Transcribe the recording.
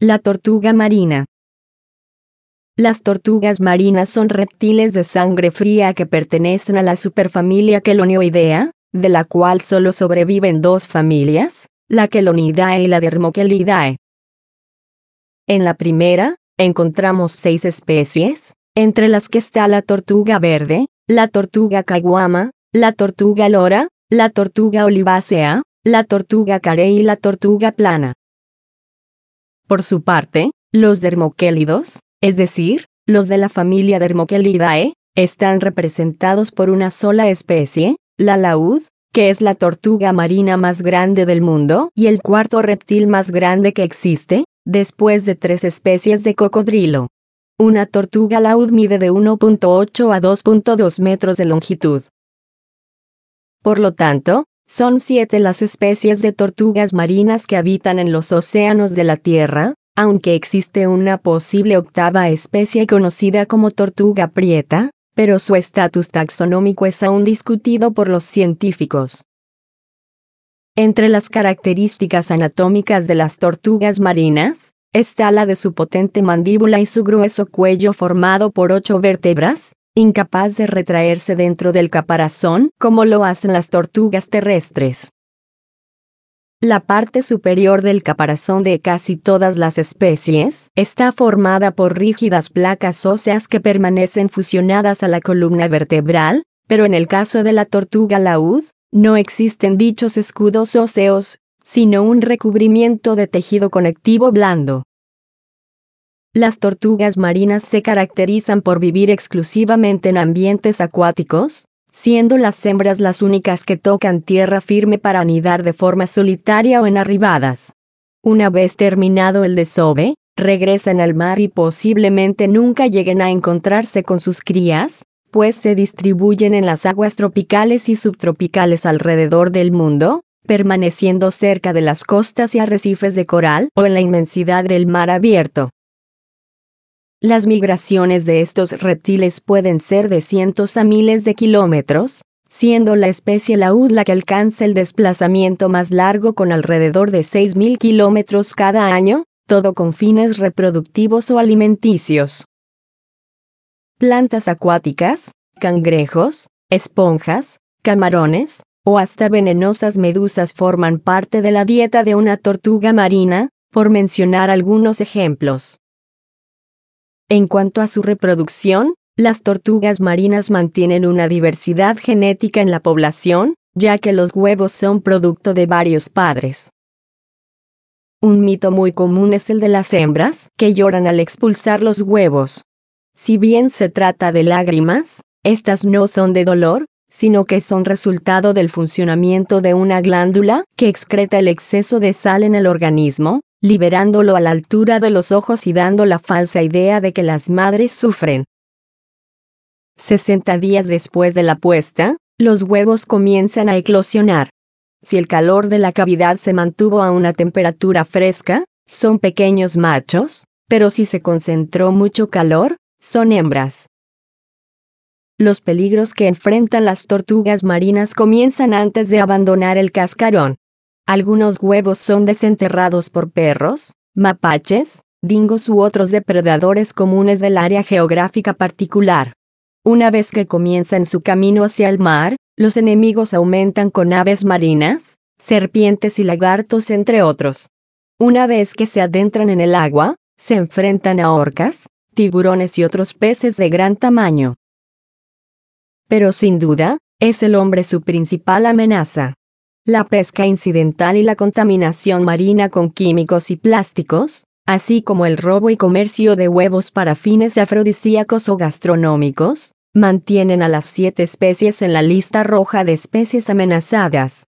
La tortuga marina. Las tortugas marinas son reptiles de sangre fría que pertenecen a la superfamilia Chelonioidea, de la cual solo sobreviven dos familias, la Chelonidae y la Dermochelidae. En la primera, encontramos seis especies, entre las que está la tortuga verde, la tortuga caguama, la tortuga lora, la tortuga olivácea, la tortuga carey y la tortuga plana. Por su parte, los dermoquélidos, es decir, los de la familia Dermochelidae, están representados por una sola especie, la laúd, que es la tortuga marina más grande del mundo y el cuarto reptil más grande que existe, después de tres especies de cocodrilo. Una tortuga laúd mide de 1.8 a 2.2 metros de longitud. Por lo tanto, son siete las especies de tortugas marinas que habitan en los océanos de la Tierra, aunque existe una posible octava especie conocida como tortuga prieta, pero su estatus taxonómico es aún discutido por los científicos. Entre las características anatómicas de las tortugas marinas, está la de su potente mandíbula y su grueso cuello formado por ocho vértebras, incapaz de retraerse dentro del caparazón como lo hacen las tortugas terrestres. La parte superior del caparazón de casi todas las especies está formada por rígidas placas óseas que permanecen fusionadas a la columna vertebral, pero en el caso de la tortuga laúd, no existen dichos escudos óseos, sino un recubrimiento de tejido conectivo blando. Las tortugas marinas se caracterizan por vivir exclusivamente en ambientes acuáticos, siendo las hembras las únicas que tocan tierra firme para anidar de forma solitaria o en arribadas. Una vez terminado el desove, regresan al mar y posiblemente nunca lleguen a encontrarse con sus crías, pues se distribuyen en las aguas tropicales y subtropicales alrededor del mundo, permaneciendo cerca de las costas y arrecifes de coral o en la inmensidad del mar abierto. Las migraciones de estos reptiles pueden ser de cientos a miles de kilómetros, siendo la especie laúd la que alcanza el desplazamiento más largo con alrededor de 6.000 kilómetros cada año, todo con fines reproductivos o alimenticios. Plantas acuáticas, cangrejos, esponjas, camarones, o hasta venenosas medusas forman parte de la dieta de una tortuga marina, por mencionar algunos ejemplos. En cuanto a su reproducción, las tortugas marinas mantienen una diversidad genética en la población, ya que los huevos son producto de varios padres. Un mito muy común es el de las hembras, que lloran al expulsar los huevos. Si bien se trata de lágrimas, estas no son de dolor, sino que son resultado del funcionamiento de una glándula que excreta el exceso de sal en el organismo, liberándolo a la altura de los ojos y dando la falsa idea de que las madres sufren. 60 días después de la puesta, los huevos comienzan a eclosionar. Si el calor de la cavidad se mantuvo a una temperatura fresca, son pequeños machos, pero si se concentró mucho calor, son hembras. Los peligros que enfrentan las tortugas marinas comienzan antes de abandonar el cascarón. Algunos huevos son desenterrados por perros, mapaches, dingos u otros depredadores comunes del área geográfica particular. Una vez que comienzan su camino hacia el mar, los enemigos aumentan con aves marinas, serpientes y lagartos entre otros. Una vez que se adentran en el agua, se enfrentan a orcas, tiburones y otros peces de gran tamaño. Pero sin duda, es el hombre su principal amenaza la pesca incidental y la contaminación marina con químicos y plásticos, así como el robo y comercio de huevos para fines afrodisíacos o gastronómicos, mantienen a las siete especies en la lista roja de especies amenazadas.